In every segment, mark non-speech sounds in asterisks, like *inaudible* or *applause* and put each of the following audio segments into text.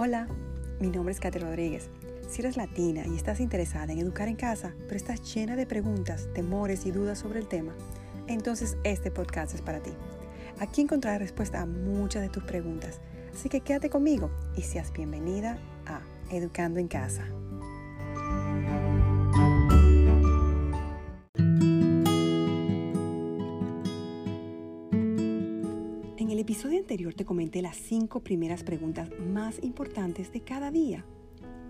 Hola, mi nombre es Katy Rodríguez. Si eres latina y estás interesada en educar en casa, pero estás llena de preguntas, temores y dudas sobre el tema, entonces este podcast es para ti. Aquí encontrarás respuesta a muchas de tus preguntas, así que quédate conmigo y seas bienvenida a Educando en Casa. Episodio anterior te comenté las cinco primeras preguntas más importantes de cada día.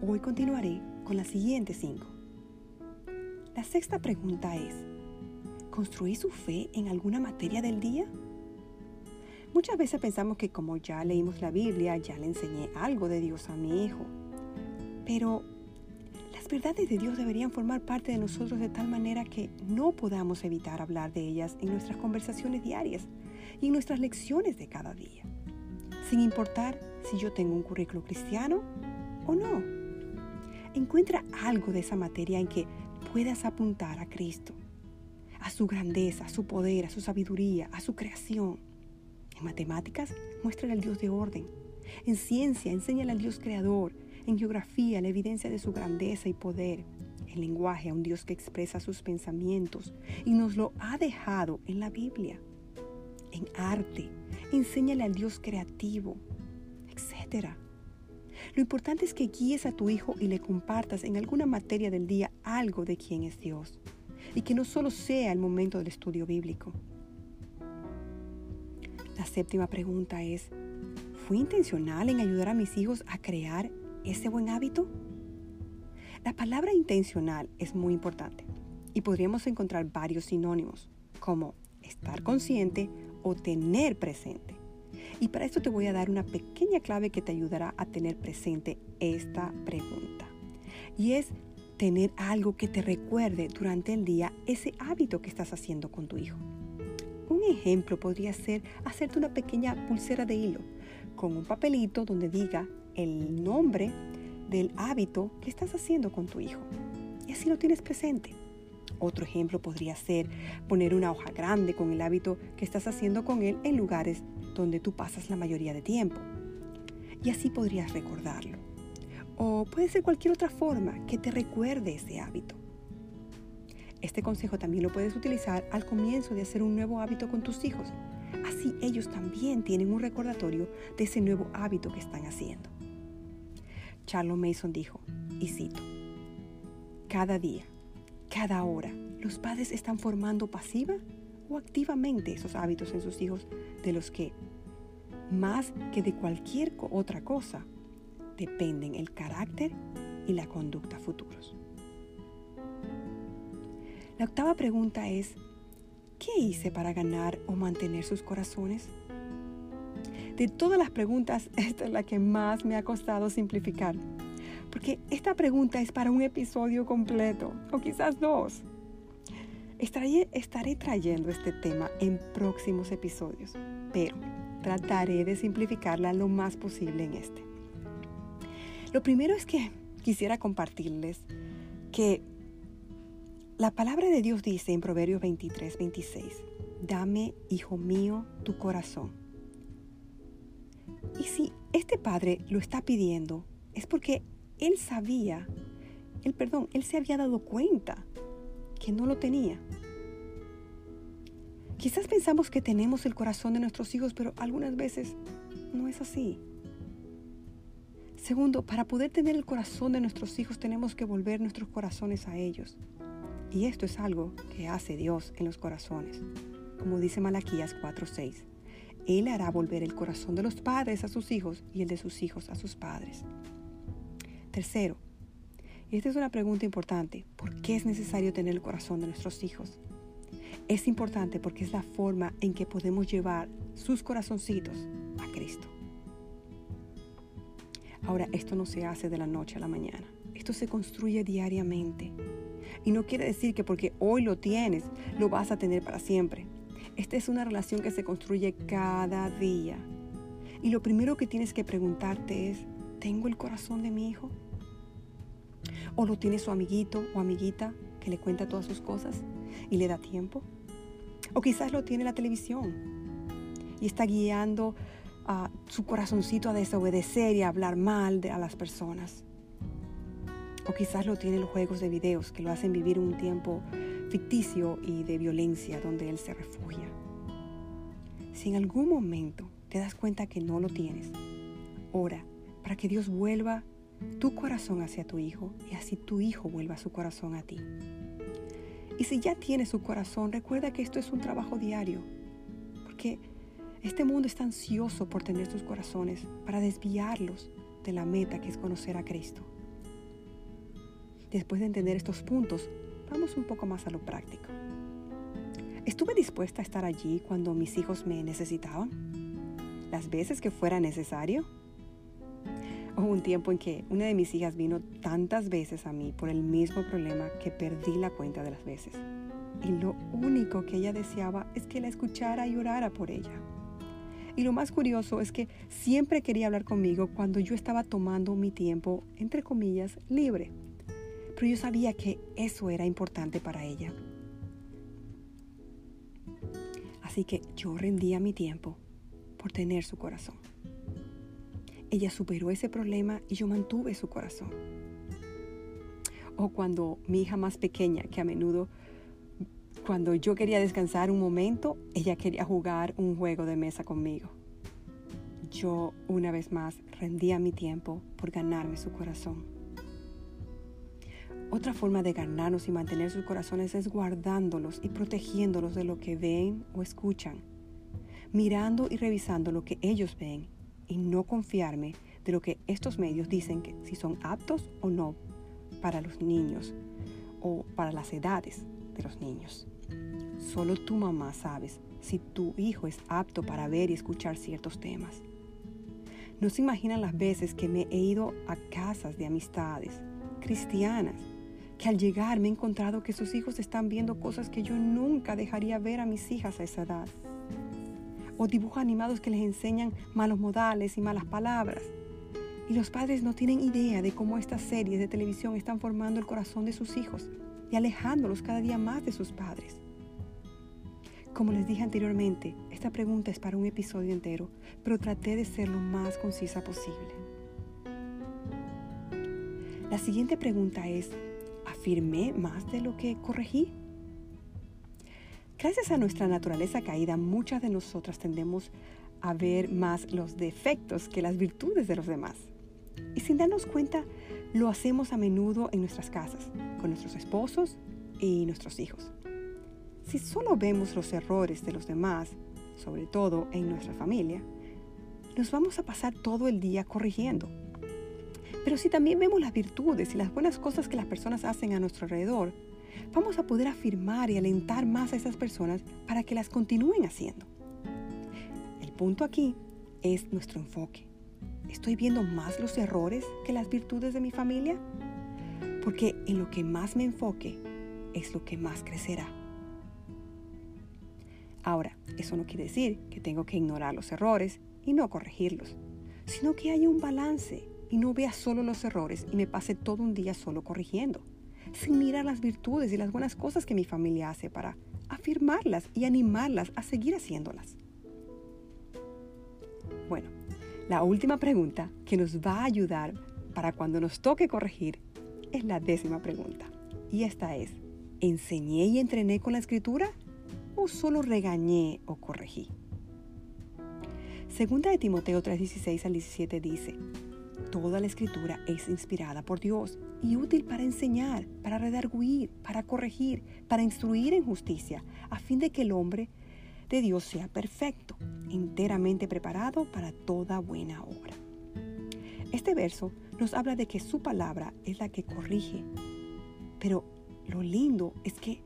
Hoy continuaré con las siguientes cinco. La sexta pregunta es, ¿construí su fe en alguna materia del día? Muchas veces pensamos que como ya leímos la Biblia, ya le enseñé algo de Dios a mi hijo. Pero las verdades de Dios deberían formar parte de nosotros de tal manera que no podamos evitar hablar de ellas en nuestras conversaciones diarias y en nuestras lecciones de cada día, sin importar si yo tengo un currículo cristiano o no. Encuentra algo de esa materia en que puedas apuntar a Cristo, a su grandeza, a su poder, a su sabiduría, a su creación. En matemáticas, muéstrale al Dios de orden. En ciencia, enséñale al Dios creador. En geografía, la evidencia de su grandeza y poder. En lenguaje, a un Dios que expresa sus pensamientos y nos lo ha dejado en la Biblia en arte, enséñale al Dios creativo, etc. Lo importante es que guíes a tu hijo y le compartas en alguna materia del día algo de quién es Dios y que no solo sea el momento del estudio bíblico. La séptima pregunta es, ¿fui intencional en ayudar a mis hijos a crear ese buen hábito? La palabra intencional es muy importante y podríamos encontrar varios sinónimos como estar consciente tener presente. Y para esto te voy a dar una pequeña clave que te ayudará a tener presente esta pregunta. Y es tener algo que te recuerde durante el día ese hábito que estás haciendo con tu hijo. Un ejemplo podría ser hacerte una pequeña pulsera de hilo con un papelito donde diga el nombre del hábito que estás haciendo con tu hijo. Y así lo tienes presente. Otro ejemplo podría ser poner una hoja grande con el hábito que estás haciendo con él en lugares donde tú pasas la mayoría de tiempo. Y así podrías recordarlo. O puede ser cualquier otra forma que te recuerde ese hábito. Este consejo también lo puedes utilizar al comienzo de hacer un nuevo hábito con tus hijos. Así ellos también tienen un recordatorio de ese nuevo hábito que están haciendo. Charles Mason dijo, y cito, cada día cada hora, los padres están formando pasiva o activamente esos hábitos en sus hijos de los que, más que de cualquier otra cosa, dependen el carácter y la conducta futuros. La octava pregunta es, ¿qué hice para ganar o mantener sus corazones? De todas las preguntas, *laughs* esta es la que más me ha costado simplificar porque esta pregunta es para un episodio completo, o quizás dos. Estaré, trayendo este tema en próximos episodios, pero trataré de simplificarla lo más posible en este. Lo primero es que quisiera compartirles que la palabra de Dios dice en Proverbios 23, 26, dame, hijo mío, tu corazón. Y si este padre lo está pidiendo, es porque él sabía, él, perdón, él se había dado cuenta que no lo tenía. Quizás pensamos que tenemos el corazón de nuestros hijos, pero algunas veces no es así. Segundo, para poder tener el corazón de nuestros hijos tenemos que volver nuestros corazones a ellos. Y esto es algo que hace Dios en los corazones. Como dice Malaquías 4:6, Él hará volver el corazón de los padres a sus hijos y el de sus hijos a sus padres. Tercero, y esta es una pregunta importante, ¿por qué es necesario tener el corazón de nuestros hijos? Es importante porque es la forma en que podemos llevar sus corazoncitos a Cristo. Ahora, esto no se hace de la noche a la mañana. Esto se construye diariamente. Y no quiere decir que porque hoy lo tienes, lo vas a tener para siempre. Esta es una relación que se construye cada día. Y lo primero que tienes que preguntarte es, ¿tengo el corazón de mi hijo? ¿O lo tiene su amiguito o amiguita que le cuenta todas sus cosas y le da tiempo? O quizás lo tiene la televisión y está guiando a su corazoncito a desobedecer y a hablar mal de, a las personas. O quizás lo tiene los juegos de videos que lo hacen vivir un tiempo ficticio y de violencia donde él se refugia. Si en algún momento te das cuenta que no lo tienes, ora para que Dios vuelva tu corazón hacia tu hijo y así tu hijo vuelva su corazón a ti. Y si ya tienes su corazón, recuerda que esto es un trabajo diario, porque este mundo está ansioso por tener sus corazones para desviarlos de la meta que es conocer a Cristo. Después de entender estos puntos, vamos un poco más a lo práctico. ¿Estuve dispuesta a estar allí cuando mis hijos me necesitaban? ¿Las veces que fuera necesario? Hubo *laughs* un tiempo en que una de mis hijas vino tantas veces a mí por el mismo problema que perdí la cuenta de las veces. Y lo único que ella deseaba es que la escuchara y orara por ella. Y lo más curioso es que siempre quería hablar conmigo cuando yo estaba tomando mi tiempo, entre comillas, libre. Pero yo sabía que eso era importante para ella. Así que yo rendía mi tiempo por tener su corazón. Ella superó ese problema y yo mantuve su corazón. O cuando mi hija más pequeña, que a menudo cuando yo quería descansar un momento, ella quería jugar un juego de mesa conmigo. Yo una vez más rendía mi tiempo por ganarme su corazón. Otra forma de ganarnos y mantener sus corazones es guardándolos y protegiéndolos de lo que ven o escuchan, mirando y revisando lo que ellos ven y no confiarme de lo que estos medios dicen que si son aptos o no para los niños o para las edades de los niños. Solo tu mamá sabes si tu hijo es apto para ver y escuchar ciertos temas. No se imaginan las veces que me he ido a casas de amistades cristianas, que al llegar me he encontrado que sus hijos están viendo cosas que yo nunca dejaría ver a mis hijas a esa edad. O dibujos animados que les enseñan malos modales y malas palabras. Y los padres no tienen idea de cómo estas series de televisión están formando el corazón de sus hijos y alejándolos cada día más de sus padres. Como les dije anteriormente, esta pregunta es para un episodio entero, pero traté de ser lo más concisa posible. La siguiente pregunta es, ¿afirmé más de lo que corregí? Gracias a nuestra naturaleza caída, muchas de nosotras tendemos a ver más los defectos que las virtudes de los demás. Y sin darnos cuenta, lo hacemos a menudo en nuestras casas, con nuestros esposos y nuestros hijos. Si solo vemos los errores de los demás, sobre todo en nuestra familia, nos vamos a pasar todo el día corrigiendo. Pero si también vemos las virtudes y las buenas cosas que las personas hacen a nuestro alrededor, vamos a poder afirmar y alentar más a esas personas para que las continúen haciendo. El punto aquí es nuestro enfoque. ¿Estoy viendo más los errores que las virtudes de mi familia? Porque en lo que más me enfoque es lo que más crecerá. Ahora, eso no quiere decir que tengo que ignorar los errores y no corregirlos, sino que haya un balance y no vea solo los errores y me pase todo un día solo corrigiendo, sin mirar las virtudes y las buenas cosas que mi familia hace para afirmarlas y animarlas a seguir haciéndolas. Bueno, la última pregunta que nos va a ayudar para cuando nos toque corregir es la décima pregunta. Y esta es, ¿enseñé y entrené con la escritura? o solo regañé o corregí? Segunda de Timoteo 3:16 al 17 dice, Toda la escritura es inspirada por Dios y útil para enseñar, para redarguir, para corregir, para instruir en justicia, a fin de que el hombre de Dios sea perfecto, enteramente preparado para toda buena obra. Este verso nos habla de que su palabra es la que corrige, pero lo lindo es que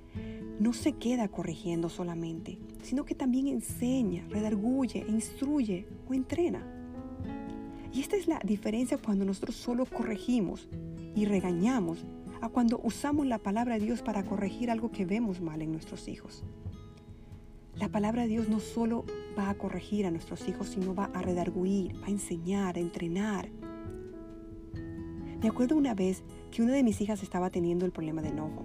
no se queda corrigiendo solamente, sino que también enseña, redarguye, instruye o entrena. Y esta es la diferencia cuando nosotros solo corregimos y regañamos a cuando usamos la palabra de Dios para corregir algo que vemos mal en nuestros hijos. La palabra de Dios no solo va a corregir a nuestros hijos, sino va a redarguir, va a enseñar, a entrenar. Me acuerdo una vez que una de mis hijas estaba teniendo el problema de enojo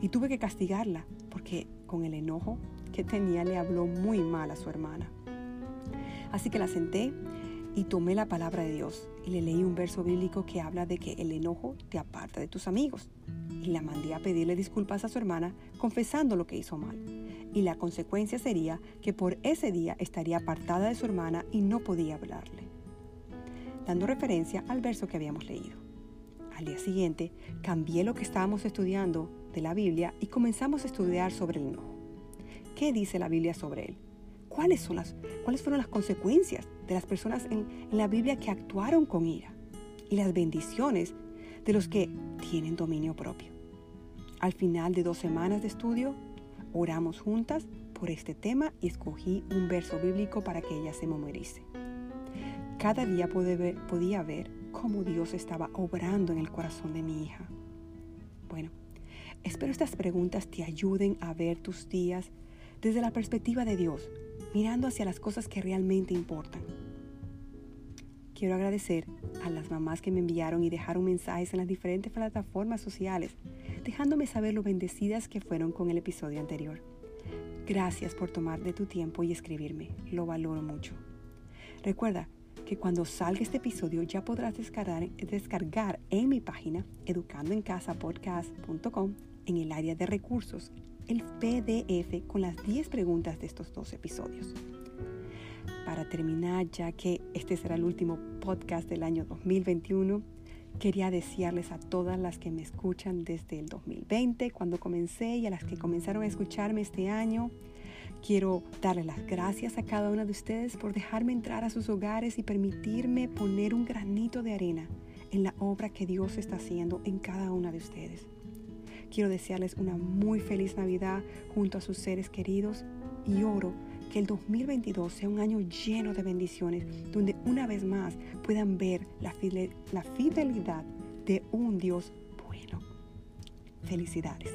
y tuve que castigarla porque con el enojo que tenía le habló muy mal a su hermana. Así que la senté y tomé la palabra de Dios y le leí un verso bíblico que habla de que el enojo te aparta de tus amigos. Y la mandé a pedirle disculpas a su hermana confesando lo que hizo mal. Y la consecuencia sería que por ese día estaría apartada de su hermana y no podía hablarle. Dando referencia al verso que habíamos leído. Al día siguiente cambié lo que estábamos estudiando de la Biblia y comenzamos a estudiar sobre el enojo. ¿Qué dice la Biblia sobre él? ¿Cuáles, son las, cuáles fueron las consecuencias de las personas en, la Biblia que actuaron con ira? Y las bendiciones de los que tienen dominio propio. Al final de dos semanas de estudio, oramos juntas por este tema y escogí un verso bíblico para que ella se memorice. Cada día podía ver cómo Dios estaba obrando en el corazón de mi hija. Bueno, espero estas preguntas te ayuden a ver tus días desde la perspectiva de Dios, mirando hacia las cosas que realmente importan. Quiero agradecer a las mamás que me enviaron y dejaron mensajes en las diferentes plataformas sociales, dejándome saber lo bendecidas que fueron con el episodio anterior. Gracias por tomar de tu tiempo y escribirme, lo valoro mucho. Recuerda que cuando salga este episodio ya podrás descargar, en mi página educandoencasapodcast.com en el área de recursos el PDF con las 10 preguntas de estos dos episodios. Para terminar, ya que este será el último podcast del año 2021, quería desearles a todas las que me escuchan desde el 2020, cuando comencé, y a las que comenzaron a escucharme este año. Quiero darle las gracias a cada una de ustedes por dejarme entrar a sus hogares y permitirme poner un granito de arena en la obra que Dios está haciendo en cada una de ustedes. Quiero desearles una muy feliz Navidad junto a sus seres queridos y oro que el 2022 sea un año lleno de bendiciones, donde una vez más puedan ver la, fidelidad de un Dios bueno. Felicidades.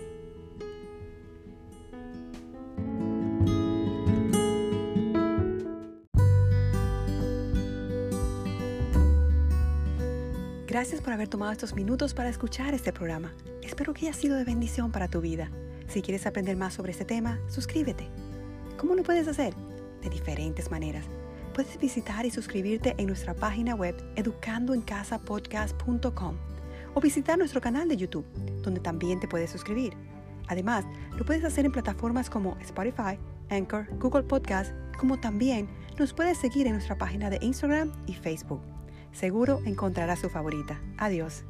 Gracias por haber tomado estos minutos para escuchar este programa. Espero que haya sido de bendición para tu vida. Si quieres aprender más sobre este tema, suscríbete. ¿Cómo lo puedes hacer? De diferentes maneras. Puedes visitar y suscribirte en nuestra página web educandoencasapodcast.com o visitar nuestro canal de YouTube, donde también te puedes suscribir. Además, lo puedes hacer en plataformas como Spotify, Anchor, Google Podcast, como también nos puedes seguir en nuestra página de Instagram y Facebook. Seguro encontrará su favorita. Adiós.